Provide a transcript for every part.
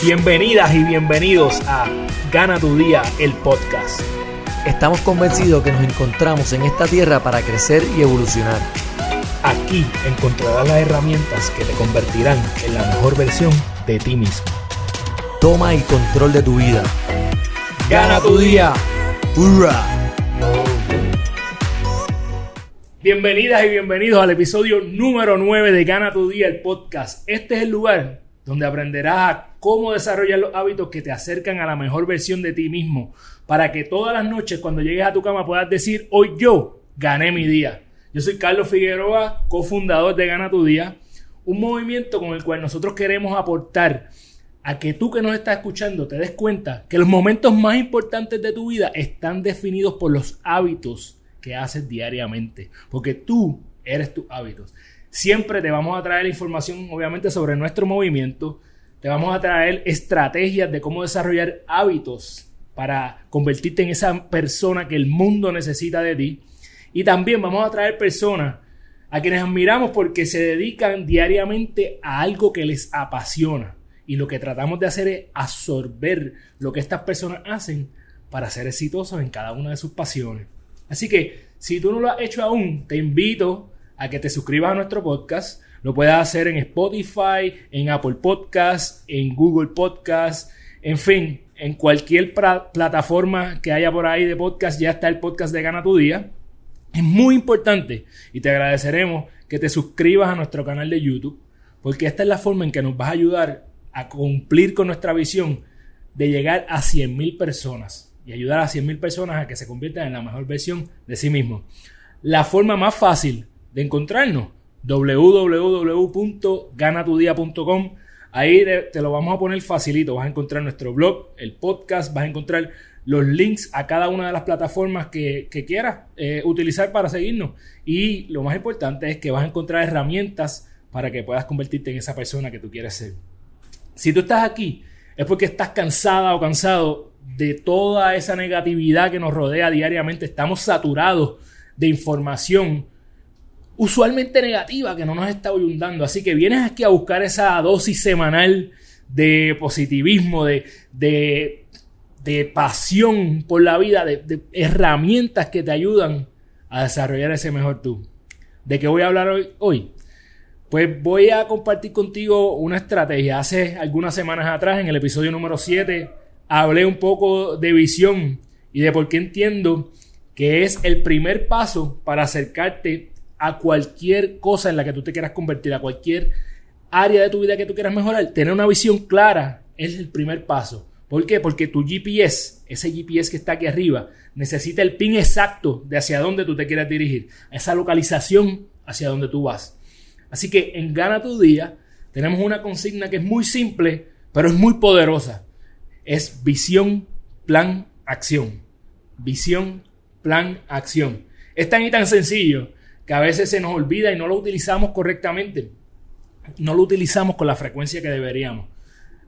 Bienvenidas y bienvenidos a Gana tu Día, el podcast. Estamos convencidos que nos encontramos en esta tierra para crecer y evolucionar. Aquí encontrarás las herramientas que te convertirán en la mejor versión de ti mismo. Toma el control de tu vida. Gana tu día. ¡Hurra! Bienvenidas y bienvenidos al episodio número 9 de Gana tu Día, el podcast. Este es el lugar donde aprenderás cómo desarrollar los hábitos que te acercan a la mejor versión de ti mismo, para que todas las noches cuando llegues a tu cama puedas decir, hoy yo gané mi día. Yo soy Carlos Figueroa, cofundador de Gana tu Día, un movimiento con el cual nosotros queremos aportar a que tú que nos estás escuchando te des cuenta que los momentos más importantes de tu vida están definidos por los hábitos que haces diariamente, porque tú eres tus hábitos. Siempre te vamos a traer información, obviamente, sobre nuestro movimiento. Te vamos a traer estrategias de cómo desarrollar hábitos para convertirte en esa persona que el mundo necesita de ti. Y también vamos a traer personas a quienes admiramos porque se dedican diariamente a algo que les apasiona. Y lo que tratamos de hacer es absorber lo que estas personas hacen para ser exitosos en cada una de sus pasiones. Así que si tú no lo has hecho aún, te invito a que te suscribas a nuestro podcast. Lo puedes hacer en Spotify, en Apple Podcast, en Google Podcast, en fin, en cualquier plataforma que haya por ahí de podcast, ya está el podcast de Gana tu Día. Es muy importante y te agradeceremos que te suscribas a nuestro canal de YouTube, porque esta es la forma en que nos vas a ayudar a cumplir con nuestra visión de llegar a 100.000 personas y ayudar a 100.000 personas a que se conviertan en la mejor versión de sí mismos. La forma más fácil de encontrarnos. www.ganatudia.com. Ahí te lo vamos a poner facilito. Vas a encontrar nuestro blog, el podcast, vas a encontrar los links a cada una de las plataformas que, quieras eh, utilizar para seguirnos. Y lo más importante es que vas a encontrar herramientas para que puedas convertirte en esa persona que tú quieres ser. Si tú estás aquí, es porque estás cansada o cansado de toda esa negatividad que nos rodea diariamente. Estamos saturados de información usualmente negativa que no nos está ayudando. Así que vienes aquí a buscar esa dosis semanal de positivismo, de, de, pasión por la vida, de, de, herramientas que te ayudan a desarrollar ese mejor tú. ¿De qué voy a hablar hoy? hoy? Pues voy a compartir contigo una estrategia. Hace algunas semanas atrás, en el episodio número 7, hablé un poco de visión y de por qué entiendo que es el primer paso para acercarte a cualquier cosa en la que tú te quieras convertir, a cualquier área de tu vida que tú quieras mejorar, tener una visión clara es el primer paso. ¿Por qué? Porque tu GPS, ese GPS que está aquí arriba, necesita el pin exacto de hacia dónde tú te quieras dirigir, esa localización hacia donde tú vas. Así que en Gana tu Día tenemos una consigna que es muy simple, pero es muy poderosa. Es visión, plan, acción. Visión, plan, acción. Es tan y tan sencillo que a veces se nos olvida y no lo utilizamos correctamente. No lo utilizamos con la frecuencia que deberíamos.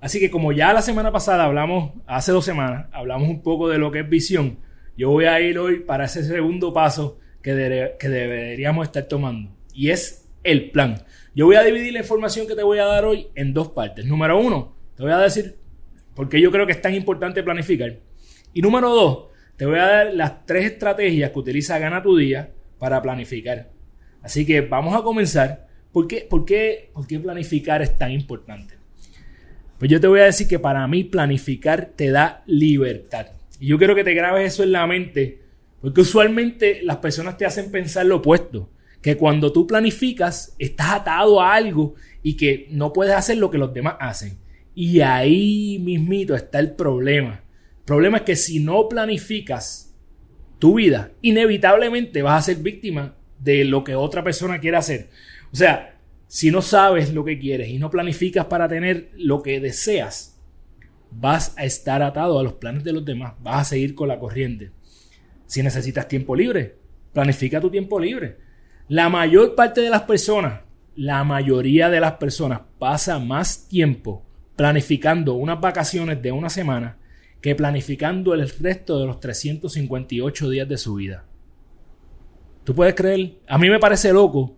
Así que como ya la semana pasada hablamos, hace dos semanas, hablamos un poco de lo que es visión, yo voy a ir hoy para ese segundo paso que, que deberíamos estar tomando. Y es el plan. Yo voy a dividir la información que te voy a dar hoy en dos partes. Número uno, te voy a decir por qué yo creo que es tan importante planificar. Y número dos, te voy a dar las tres estrategias que utiliza Gana tu Día para planificar. Así que vamos a comenzar. ¿Por qué, por, qué, ¿Por qué planificar es tan importante? Pues yo te voy a decir que para mí planificar te da libertad. Y yo quiero que te grabes eso en la mente, porque usualmente las personas te hacen pensar lo opuesto, que cuando tú planificas estás atado a algo y que no puedes hacer lo que los demás hacen. Y ahí mismito está el problema. El problema es que si no planificas, tu vida, inevitablemente vas a ser víctima de lo que otra persona quiere hacer. O sea, si no sabes lo que quieres y no planificas para tener lo que deseas, vas a estar atado a los planes de los demás, vas a seguir con la corriente. Si necesitas tiempo libre, planifica tu tiempo libre. La mayor parte de las personas, la mayoría de las personas pasa más tiempo planificando unas vacaciones de una semana que planificando el resto de los 358 días de su vida. ¿Tú puedes creer? A mí me parece loco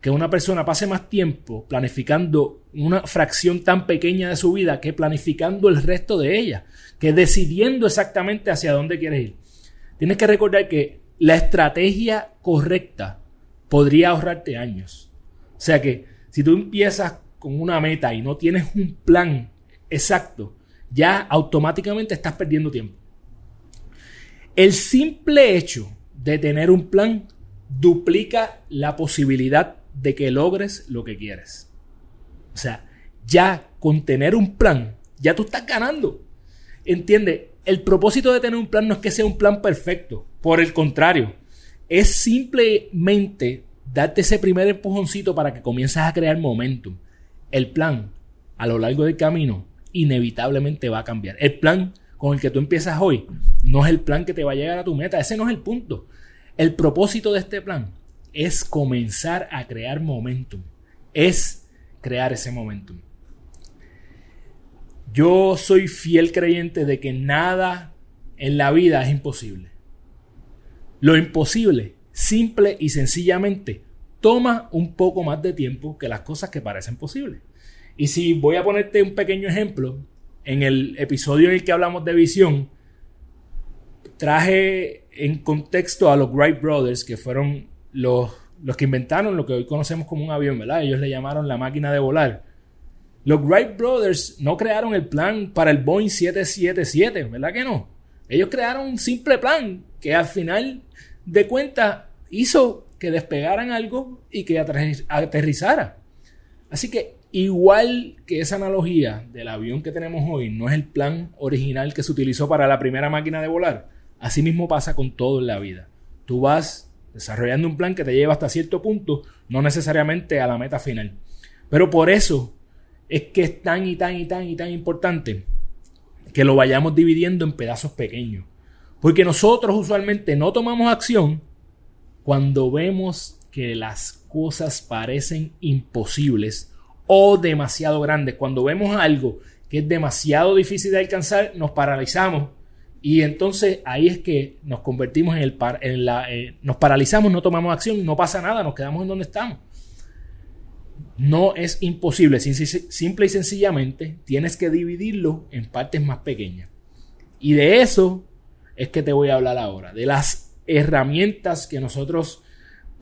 que una persona pase más tiempo planificando una fracción tan pequeña de su vida que planificando el resto de ella, que decidiendo exactamente hacia dónde quieres ir. Tienes que recordar que la estrategia correcta podría ahorrarte años. O sea que si tú empiezas con una meta y no tienes un plan exacto, ya automáticamente estás perdiendo tiempo. El simple hecho de tener un plan duplica la posibilidad de que logres lo que quieres. O sea, ya con tener un plan, ya tú estás ganando. Entiende, el propósito de tener un plan no es que sea un plan perfecto. Por el contrario, es simplemente darte ese primer empujoncito para que comiences a crear momentum. El plan, a lo largo del camino, inevitablemente va a cambiar. El plan con el que tú empiezas hoy no es el plan que te va a llegar a tu meta. Ese no es el punto. El propósito de este plan es comenzar a crear momentum. Es crear ese momentum. Yo soy fiel creyente de que nada en la vida es imposible. Lo imposible, simple y sencillamente, toma un poco más de tiempo que las cosas que parecen posibles. Y si voy a ponerte un pequeño ejemplo, en el episodio en el que hablamos de visión, traje en contexto a los Wright Brothers, que fueron los, los que inventaron lo que hoy conocemos como un avión, ¿verdad? Ellos le llamaron la máquina de volar. Los Wright Brothers no crearon el plan para el Boeing 777, ¿verdad que no? Ellos crearon un simple plan que al final de cuentas hizo que despegaran algo y que aterrizara. Así que igual que esa analogía del avión que tenemos hoy no es el plan original que se utilizó para la primera máquina de volar, así mismo pasa con todo en la vida. Tú vas desarrollando un plan que te lleva hasta cierto punto, no necesariamente a la meta final. Pero por eso es que es tan y tan y tan y tan importante que lo vayamos dividiendo en pedazos pequeños. Porque nosotros usualmente no tomamos acción cuando vemos que las cosas parecen imposibles o demasiado grandes. Cuando vemos algo que es demasiado difícil de alcanzar, nos paralizamos y entonces ahí es que nos convertimos en el en la eh, nos paralizamos, no tomamos acción, no pasa nada, nos quedamos en donde estamos. No es imposible, simple y sencillamente tienes que dividirlo en partes más pequeñas. Y de eso es que te voy a hablar ahora, de las herramientas que nosotros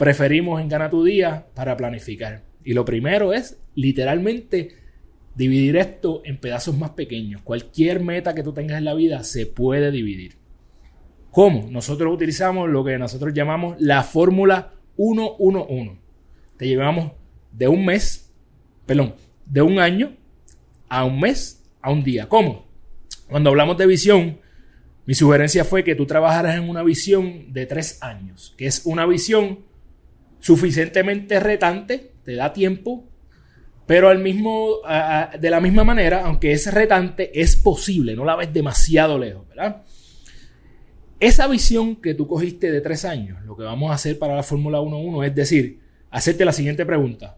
preferimos en Gana tu Día para planificar. Y lo primero es literalmente dividir esto en pedazos más pequeños. Cualquier meta que tú tengas en la vida se puede dividir. ¿Cómo? Nosotros utilizamos lo que nosotros llamamos la fórmula 111. Te llevamos de un mes, perdón, de un año a un mes a un día. ¿Cómo? Cuando hablamos de visión, mi sugerencia fue que tú trabajaras en una visión de tres años, que es una visión suficientemente retante, te da tiempo, pero al mismo, de la misma manera, aunque es retante, es posible, no la ves demasiado lejos, ¿verdad? Esa visión que tú cogiste de tres años, lo que vamos a hacer para la Fórmula 1.1 es decir, hacerte la siguiente pregunta.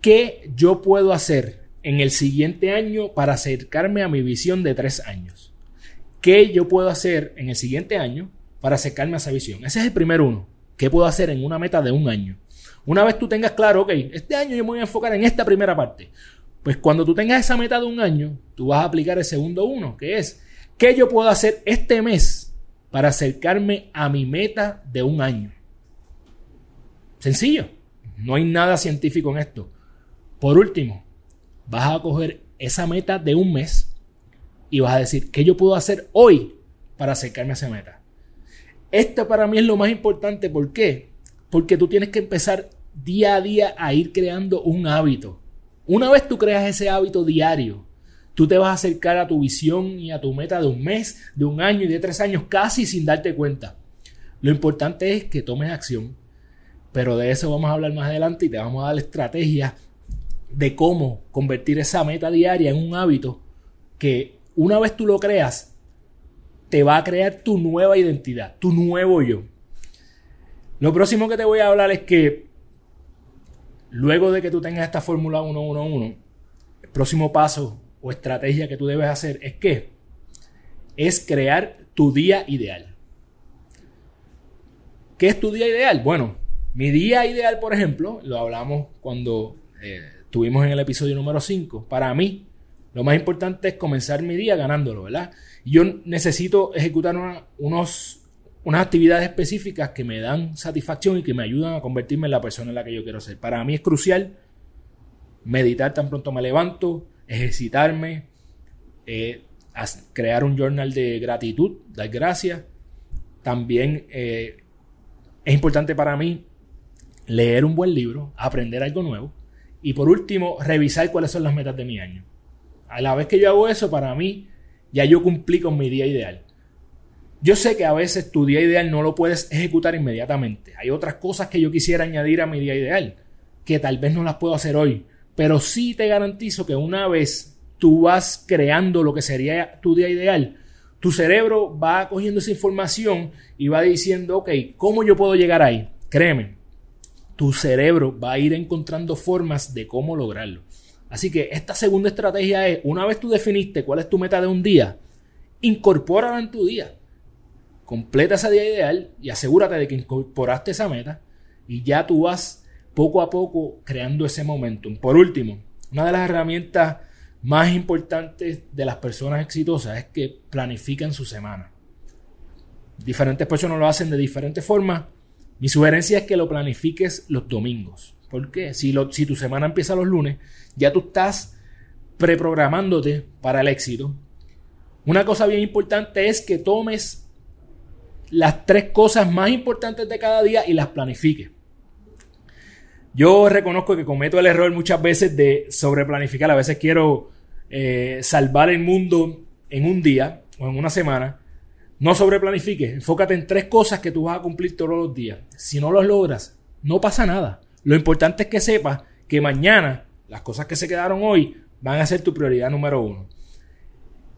¿Qué yo puedo hacer en el siguiente año para acercarme a mi visión de tres años? ¿Qué yo puedo hacer en el siguiente año para acercarme a esa visión? Ese es el primer uno. ¿Qué puedo hacer en una meta de un año? Una vez tú tengas claro, ok, este año yo me voy a enfocar en esta primera parte. Pues cuando tú tengas esa meta de un año, tú vas a aplicar el segundo uno, que es, ¿qué yo puedo hacer este mes para acercarme a mi meta de un año? Sencillo. No hay nada científico en esto. Por último, vas a coger esa meta de un mes y vas a decir, ¿qué yo puedo hacer hoy para acercarme a esa meta? Esto para mí es lo más importante. ¿Por qué? Porque tú tienes que empezar día a día a ir creando un hábito. Una vez tú creas ese hábito diario, tú te vas a acercar a tu visión y a tu meta de un mes, de un año y de tres años casi sin darte cuenta. Lo importante es que tomes acción. Pero de eso vamos a hablar más adelante y te vamos a dar estrategias de cómo convertir esa meta diaria en un hábito que una vez tú lo creas, te va a crear tu nueva identidad, tu nuevo yo. Lo próximo que te voy a hablar es que luego de que tú tengas esta fórmula 111, el próximo paso o estrategia que tú debes hacer es que es crear tu día ideal. ¿Qué es tu día ideal? Bueno, Mi día ideal, por ejemplo, lo hablamos cuando eh, estuvimos en el episodio número 5. Para mí, lo más importante es comenzar mi día ganándolo, ¿verdad? Yo necesito ejecutar unos, unas actividades específicas que me dan satisfacción y que me ayudan a convertirme en la persona en la que yo quiero ser. Para mí es crucial meditar tan pronto me levanto, ejercitarme, eh, crear un journal de gratitud, dar gracias. También eh, es importante para mí leer un buen libro, aprender algo nuevo y por último revisar cuáles son las metas de mi año. A la vez que yo hago eso, para mí ya yo cumplí con mi día ideal. Yo sé que a veces tu día ideal no lo puedes ejecutar inmediatamente. Hay otras cosas que yo quisiera añadir a mi día ideal, que tal vez no las puedo hacer hoy, pero sí te garantizo que una vez tú vas creando lo que sería tu día ideal, tu cerebro va cogiendo esa información y va diciendo, ok, ¿cómo yo puedo llegar ahí? Créeme, tu cerebro va a ir encontrando formas de cómo lograrlo. Así que esta segunda estrategia es, una vez tú definiste cuál es tu meta de un día, incorpórala en tu día. Completa ese día ideal y asegúrate de que incorporaste esa meta y ya tú vas poco a poco creando ese momentum. Por último, una de las herramientas más importantes de las personas exitosas es que planifican su semana. Diferentes personas lo hacen de diferentes formas. Mi sugerencia es que lo planifiques los domingos. ¿Por qué? Si, tu semana empieza los lunes, ya tú estás preprogramándote para el éxito. Una cosa bien importante es que tomes las tres cosas más importantes de cada día y las planifiques. Yo reconozco que cometo el error muchas veces de sobreplanificar. A veces quiero eh, salvar el mundo en un día o en una semana. No sobreplanifiques. Enfócate en tres cosas que tú vas a cumplir todos los días. Si no los logras, no pasa nada. Lo importante es que sepas que mañana las cosas que se quedaron hoy van a ser tu prioridad número uno.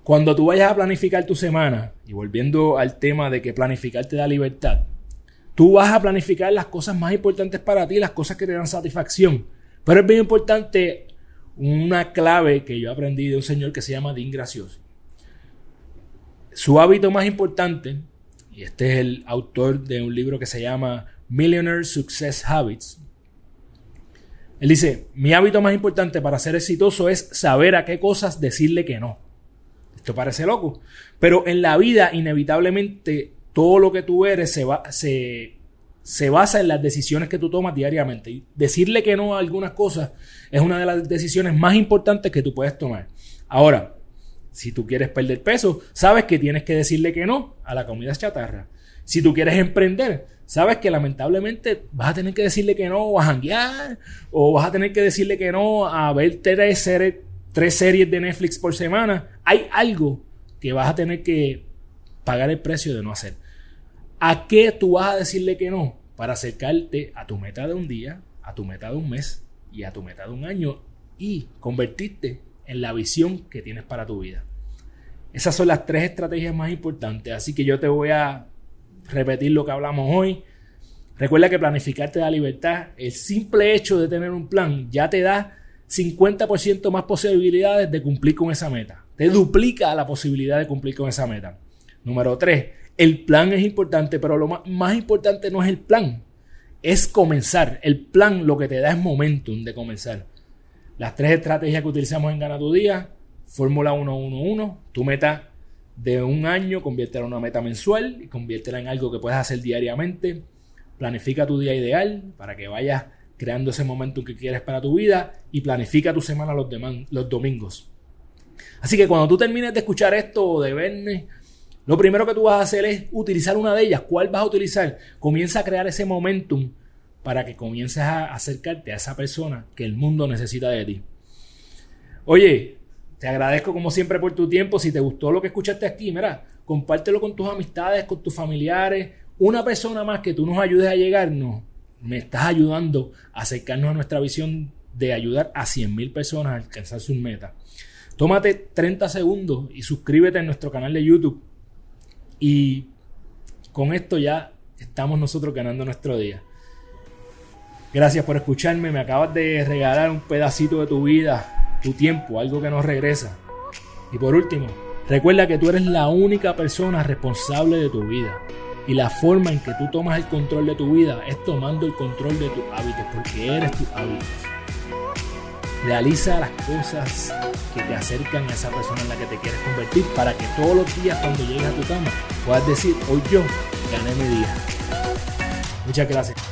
Cuando tú vayas a planificar tu semana, y volviendo al tema de que planificar te da libertad, Tú vas a planificar las cosas más importantes para ti, las cosas que te dan satisfacción. Pero es bien importante una clave que yo aprendí de un señor que se llama Dean Graciosi. Su hábito más importante, y este es el autor de un libro que se llama Millionaire Success Habits. Él dice, mi hábito más importante para ser exitoso es saber a qué cosas decirle que no. Esto parece loco, pero en la vida inevitablemente todo lo que tú eres se, basa en las decisiones que tú tomas diariamente. Y decirle que no a algunas cosas es una de las decisiones más importantes que tú puedes tomar. Ahora, si tú quieres perder peso, sabes que tienes que decirle que no a la comida chatarra. Si tú quieres emprender, sabes que lamentablemente vas a tener que decirle que no a janguear o vas a tener que decirle que no a ver tres, series, tres series de Netflix por semana. Hay algo que vas a tener que pagar el precio de no hacer. ¿A qué tú vas a decirle que no? Para acercarte a tu meta de un día, a tu meta de un mes y a tu meta de un año y convertirte en la visión que tienes para tu vida. Esas son las tres estrategias más importantes, así que yo te voy a repetir lo que hablamos hoy. Recuerda que planificarte da libertad. El simple hecho de tener un plan ya te da 50% más posibilidades de cumplir con esa meta. Te duplica la posibilidad de cumplir con esa meta. Número tres, el plan es importante, pero lo más, importante no es el plan, es comenzar. El plan lo que te da es momentum de comenzar. Las tres estrategias que utilizamos en Gana tu Día, Fórmula 111, tu meta de un año, conviértela en una meta mensual y conviértela en algo que puedas hacer diariamente. Planifica tu día ideal para que vayas creando ese momentum que quieres para tu vida y planifica tu semana los, los domingos. Así que cuando tú termines de escuchar esto de verme lo primero que tú vas a hacer es utilizar una de ellas. ¿Cuál vas a utilizar? Comienza a crear ese momentum para que comiences a acercarte a esa persona que el mundo necesita de ti. Oye, te agradezco como siempre por tu tiempo. Si te gustó lo que escuchaste aquí, mira, compártelo con tus amistades, con tus familiares. Una persona más que tú nos ayudes a llegarnos, me estás ayudando a acercarnos a nuestra visión de ayudar a 100.000 personas a alcanzar sus metas. Tómate 30 segundos y suscríbete a nuestro canal de YouTube y con esto ya estamos nosotros ganando nuestro día. Gracias por escucharme, me acabas de regalar un pedacito de tu vida, tu tiempo, algo que no regresa. Y por último, recuerda que tú eres la única persona responsable de tu vida. Y la forma en que tú tomas el control de tu vida es tomando el control de tus hábitos, porque eres tus hábitos. Realiza las cosas que te acercan a esa persona en la que te quieres convertir para que todos los días cuando llegues a tu cama puedas decir, hoy yo gané mi día. Muchas gracias.